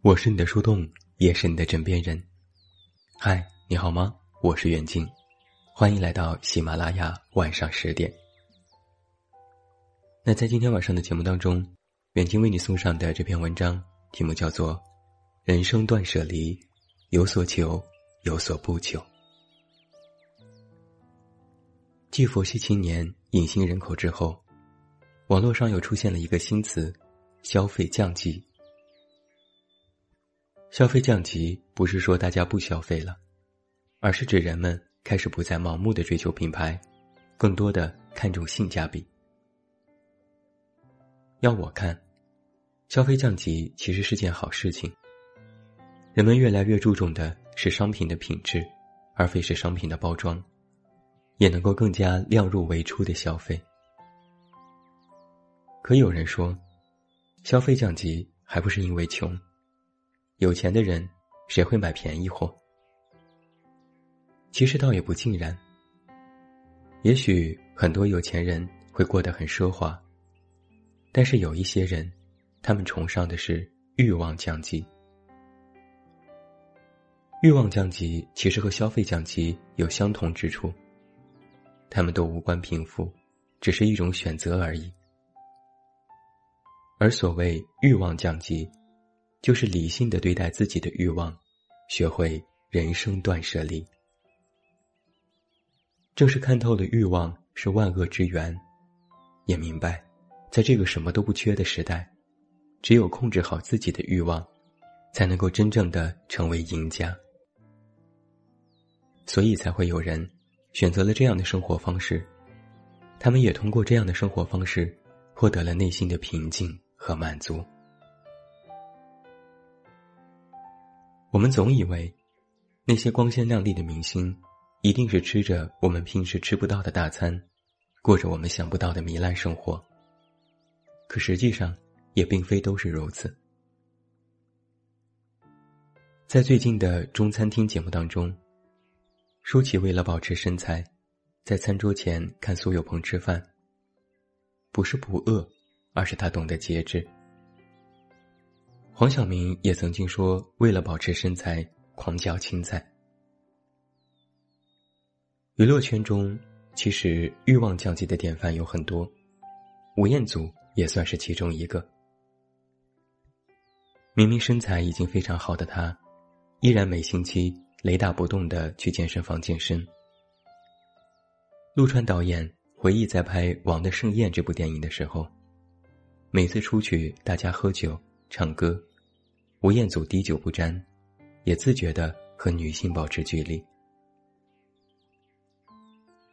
我是你的树洞，也是你的枕边人。嗨，你好吗？我是远近，欢迎来到喜马拉雅晚上十点。那在今天晚上的节目当中，远近为你送上的这篇文章题目叫做《人生断舍离》，有所求，有所不求。继佛系青年隐形人口之后，网络上又出现了一个新词——消费降级。消费降级不是说大家不消费了，而是指人们开始不再盲目的追求品牌，更多的看重性价比。要我看，消费降级其实是件好事情。人们越来越注重的是商品的品质，而非是商品的包装，也能够更加量入为出的消费。可有人说，消费降级还不是因为穷。有钱的人，谁会买便宜货？其实倒也不尽然。也许很多有钱人会过得很奢华，但是有一些人，他们崇尚的是欲望降级。欲望降级其实和消费降级有相同之处，他们都无关贫富，只是一种选择而已。而所谓欲望降级。就是理性的对待自己的欲望，学会人生断舍离。正是看透了欲望是万恶之源，也明白，在这个什么都不缺的时代，只有控制好自己的欲望，才能够真正的成为赢家。所以才会有人选择了这样的生活方式，他们也通过这样的生活方式，获得了内心的平静和满足。我们总以为，那些光鲜亮丽的明星，一定是吃着我们平时吃不到的大餐，过着我们想不到的糜烂生活。可实际上，也并非都是如此。在最近的中餐厅节目当中，舒淇为了保持身材，在餐桌前看苏有朋吃饭。不是不饿，而是他懂得节制。黄晓明也曾经说：“为了保持身材，狂嚼青菜。”娱乐圈中，其实欲望降级的典范有很多，吴彦祖也算是其中一个。明明身材已经非常好的他，依然每星期雷打不动的去健身房健身。陆川导演回忆在拍《王的盛宴》这部电影的时候，每次出去，大家喝酒唱歌。吴彦祖滴酒不沾，也自觉的和女性保持距离。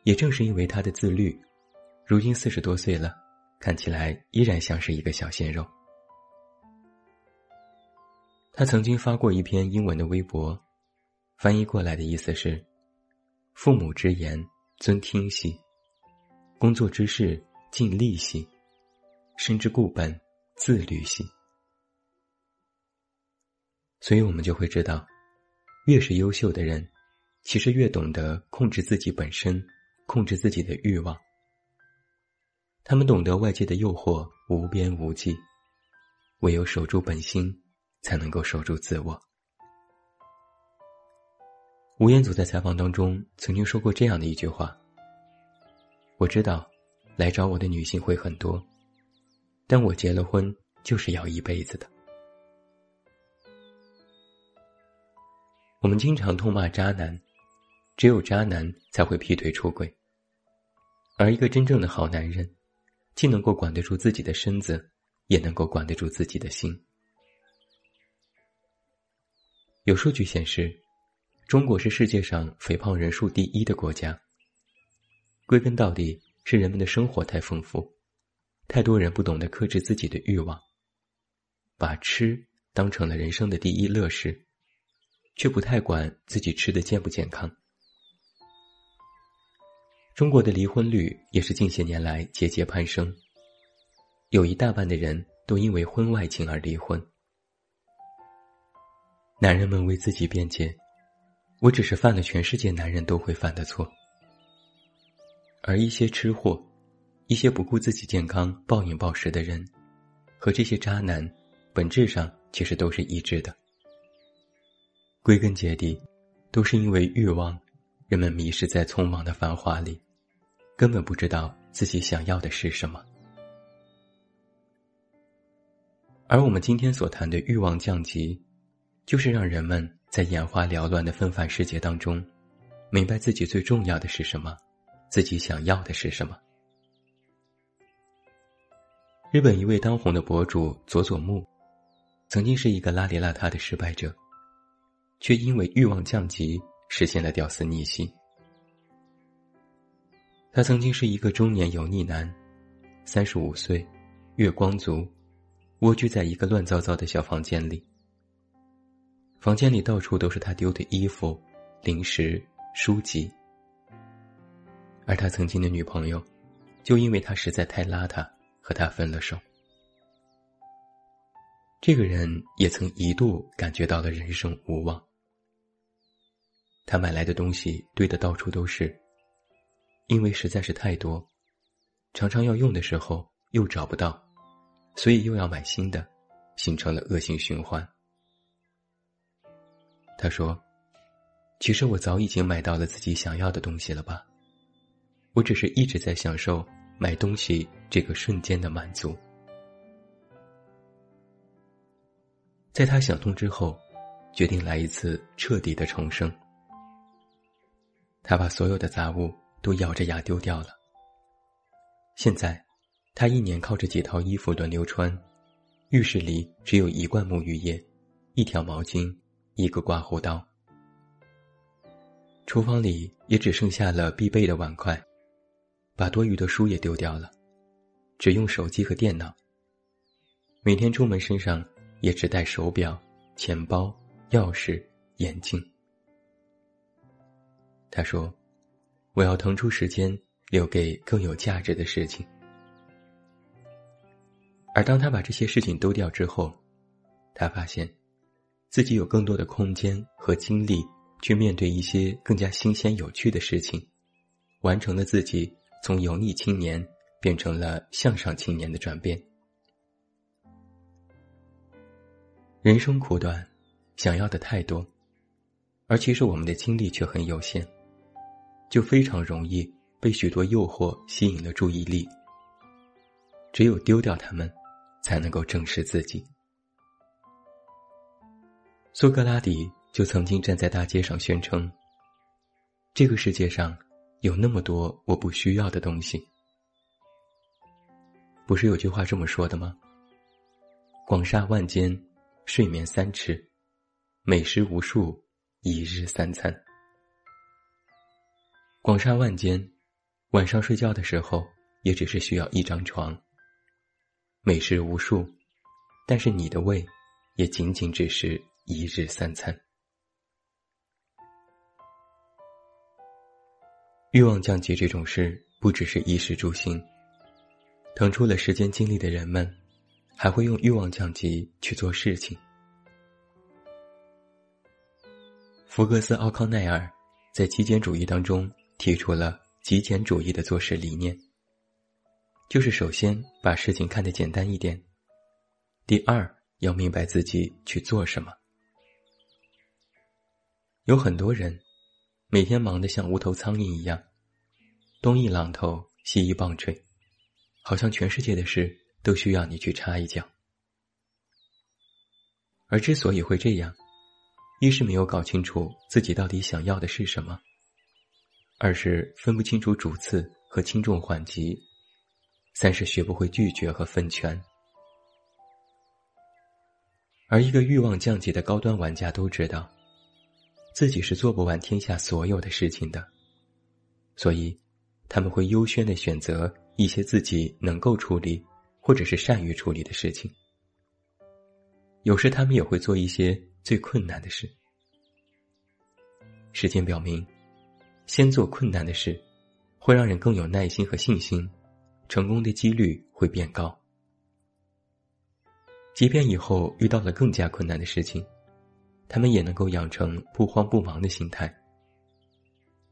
也正是因为他的自律，如今四十多岁了，看起来依然像是一个小鲜肉。他曾经发过一篇英文的微博，翻译过来的意思是：父母之言尊听系，工作之事尽力系，身之固本自律系。所以我们就会知道，越是优秀的人，其实越懂得控制自己本身，控制自己的欲望。他们懂得外界的诱惑无边无际，唯有守住本心，才能够守住自我。吴彦祖在采访当中曾经说过这样的一句话：“我知道，来找我的女性会很多，但我结了婚就是要一辈子的。”我们经常痛骂渣男，只有渣男才会劈腿出轨。而一个真正的好男人，既能够管得住自己的身子，也能够管得住自己的心。有数据显示，中国是世界上肥胖人数第一的国家。归根到底，是人们的生活太丰富，太多人不懂得克制自己的欲望，把吃当成了人生的第一乐事。却不太管自己吃的健不健康。中国的离婚率也是近些年来节节攀升，有一大半的人都因为婚外情而离婚。男人们为自己辩解：“我只是犯了全世界男人都会犯的错。”而一些吃货，一些不顾自己健康、暴饮暴食的人，和这些渣男，本质上其实都是一致的。归根结底，都是因为欲望，人们迷失在匆忙的繁华里，根本不知道自己想要的是什么。而我们今天所谈的欲望降级，就是让人们在眼花缭乱的纷繁世界当中，明白自己最重要的是什么，自己想要的是什么。日本一位当红的博主佐佐木，曾经是一个邋里邋遢的失败者。却因为欲望降级，实现了屌丝逆袭。他曾经是一个中年油腻男，三十五岁，月光族，蜗居在一个乱糟糟的小房间里。房间里到处都是他丢的衣服、零食、书籍。而他曾经的女朋友，就因为他实在太邋遢，和他分了手。这个人也曾一度感觉到了人生无望。他买来的东西堆得到处都是，因为实在是太多，常常要用的时候又找不到，所以又要买新的，形成了恶性循环。他说：“其实我早已经买到了自己想要的东西了吧？我只是一直在享受买东西这个瞬间的满足。”在他想通之后，决定来一次彻底的重生。他把所有的杂物都咬着牙丢掉了。现在，他一年靠着几套衣服轮流穿，浴室里只有一罐沐浴液，一条毛巾，一个刮胡刀。厨房里也只剩下了必备的碗筷，把多余的书也丢掉了，只用手机和电脑。每天出门身上。也只带手表、钱包、钥匙、眼镜。他说：“我要腾出时间留给更有价值的事情。”而当他把这些事情丢掉之后，他发现，自己有更多的空间和精力去面对一些更加新鲜有趣的事情，完成了自己从油腻青年变成了向上青年的转变。人生苦短，想要的太多，而其实我们的精力却很有限，就非常容易被许多诱惑吸引了注意力。只有丢掉他们，才能够正视自己。苏格拉底就曾经站在大街上宣称：“这个世界上有那么多我不需要的东西。”不是有句话这么说的吗？广厦万间。睡眠三尺，美食无数，一日三餐。广厦万间，晚上睡觉的时候也只是需要一张床。美食无数，但是你的胃也仅仅只是一日三餐。欲望降级这种事，不只是衣食住行，腾出了时间精力的人们。还会用欲望降级去做事情。福格斯·奥康奈尔在极简主义当中提出了极简主义的做事理念，就是首先把事情看得简单一点，第二要明白自己去做什么。有很多人每天忙得像无头苍蝇一样，东一榔头西一棒槌，好像全世界的事。都需要你去插一脚，而之所以会这样，一是没有搞清楚自己到底想要的是什么，二是分不清楚主次和轻重缓急，三是学不会拒绝和分权。而一个欲望降级的高端玩家都知道，自己是做不完天下所有的事情的，所以他们会优先的选择一些自己能够处理。或者是善于处理的事情，有时他们也会做一些最困难的事。实践表明，先做困难的事，会让人更有耐心和信心，成功的几率会变高。即便以后遇到了更加困难的事情，他们也能够养成不慌不忙的心态，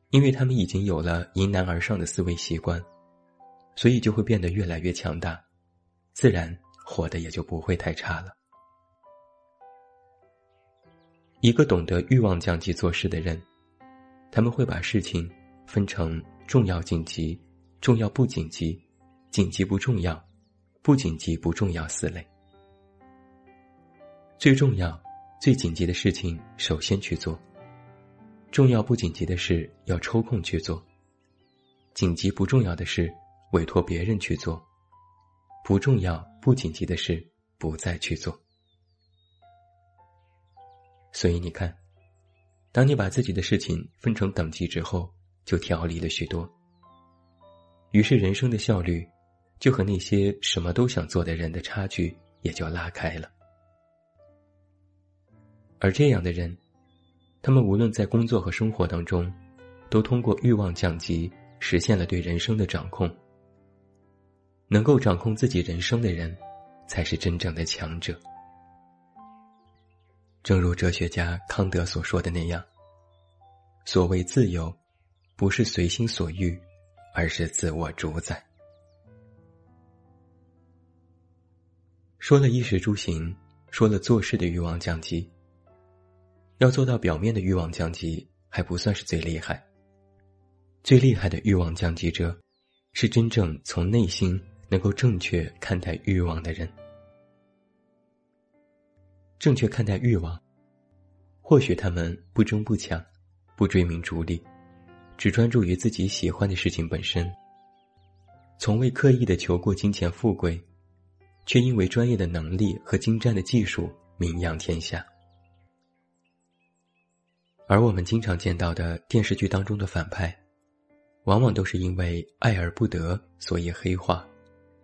因为他们已经有了迎难而上的思维习惯，所以就会变得越来越强大。自然活的也就不会太差了。一个懂得欲望降级做事的人，他们会把事情分成重要紧急、重要不紧急、紧急不重要、不紧急不重要四类。最重要、最紧急的事情首先去做；重要不紧急的事要抽空去做；紧急不重要的事委托别人去做；不重要不紧急的事不再去做。所以你看，当你把自己的事情分成等级之后，就调理了许多。于是人生的效率，就和那些什么都想做的人的差距也就拉开了。而这样的人，他们无论在工作和生活当中，都通过欲望降级，实现了对人生的掌控。能够掌控自己人生的人，才是真正的强者。正如哲学家康德所说的那样，所谓自由，不是随心所欲，而是自我主宰。说了衣食住行，说了做事的欲望降级，要做到表面的欲望降级，还不算是最厉害。最厉害的欲望降级者，是真正从内心能够正确看待欲望的人。正确看待欲望，或许他们不争不抢，不追名逐利，只专注于自己喜欢的事情本身，从未刻意的求过金钱富贵，却因为专业的能力和精湛的技术名扬天下。而我们经常见到的电视剧当中的反派，往往都是因为爱而不得，所以黑化，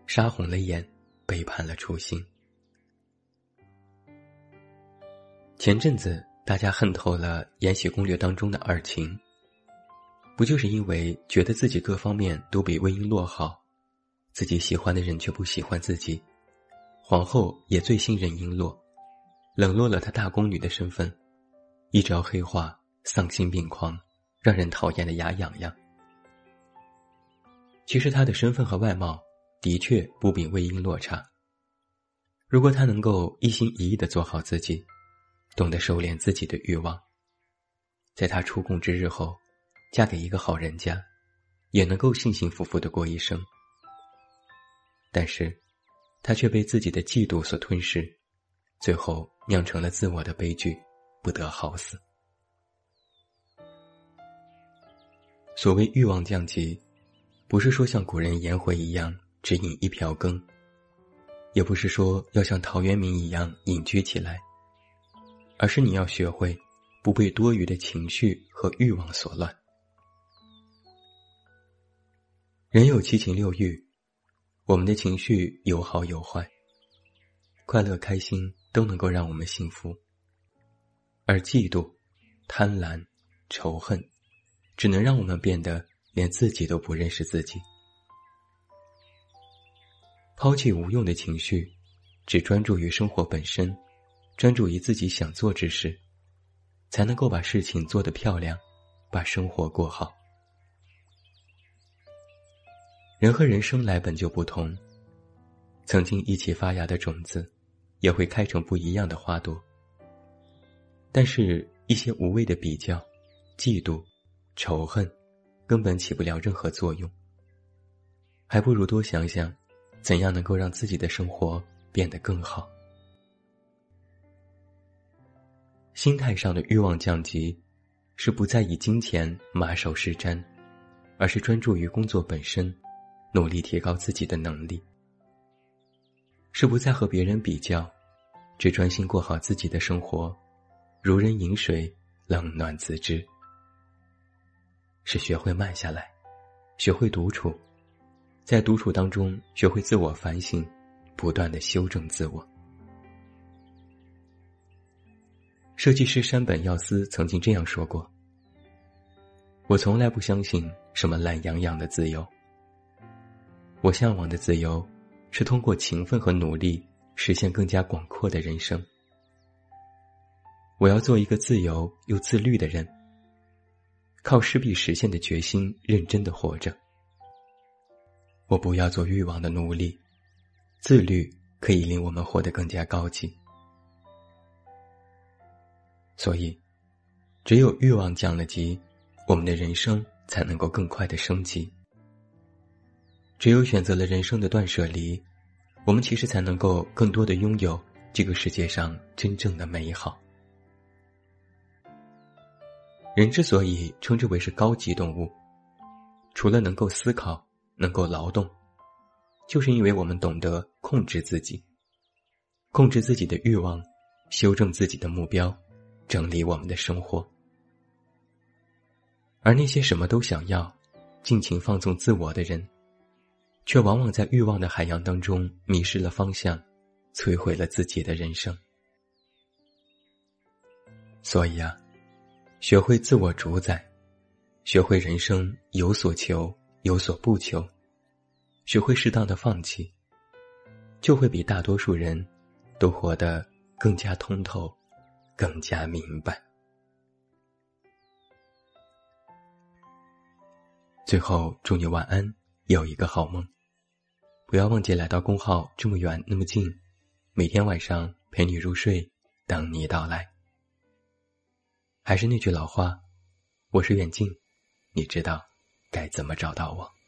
杀红了眼，背叛了初心。前阵子大家恨透了《延禧攻略》当中的尔晴，不就是因为觉得自己各方面都比魏璎珞好，自己喜欢的人却不喜欢自己，皇后也最信任璎珞，冷落了她大宫女的身份，一朝黑化，丧心病狂，让人讨厌的牙痒痒。其实她的身份和外貌的确不比魏璎珞差，如果她能够一心一意的做好自己。懂得收敛自己的欲望，在他出宫之日后，嫁给一个好人家，也能够幸幸福福的过一生。但是，他却被自己的嫉妒所吞噬，最后酿成了自我的悲剧，不得好死。所谓欲望降级，不是说像古人颜回一样只饮一瓢羹，也不是说要像陶渊明一样隐居起来。而是你要学会，不被多余的情绪和欲望所乱。人有七情六欲，我们的情绪有好有坏，快乐开心都能够让我们幸福。而嫉妒、贪婪、仇恨，只能让我们变得连自己都不认识自己。抛弃无用的情绪，只专注于生活本身。专注于自己想做之事，才能够把事情做得漂亮，把生活过好。人和人生来本就不同，曾经一起发芽的种子，也会开成不一样的花朵。但是，一些无谓的比较、嫉妒、仇恨，根本起不了任何作用。还不如多想想，怎样能够让自己的生活变得更好。心态上的欲望降级，是不再以金钱马首是瞻，而是专注于工作本身，努力提高自己的能力；是不再和别人比较，只专心过好自己的生活，如人饮水，冷暖自知；是学会慢下来，学会独处，在独处当中学会自我反省，不断的修正自我。设计师山本耀司曾经这样说过：“我从来不相信什么懒洋洋的自由。我向往的自由，是通过勤奋和努力实现更加广阔的人生。我要做一个自由又自律的人，靠势必实现的决心认真的活着。我不要做欲望的奴隶，自律可以令我们活得更加高级。”所以，只有欲望降了级，我们的人生才能够更快的升级。只有选择了人生的断舍离，我们其实才能够更多的拥有这个世界上真正的美好。人之所以称之为是高级动物，除了能够思考、能够劳动，就是因为我们懂得控制自己，控制自己的欲望，修正自己的目标，整理我们的生活。而那些什么都想要、尽情放纵自我的人。却往往在欲望的海洋当中迷失了方向，摧毁了自己的人生。所以啊，学会自我主宰，学会人生有所求有所不求，学会适当的放弃，就会比大多数人都活得更加通透，更加明白。最后，祝你晚安，有一个好梦。不要忘记来到公号，这么远那么近，每天晚上陪你入睡，等你到来。还是那句老话，我是远近，你知道该怎么找到我。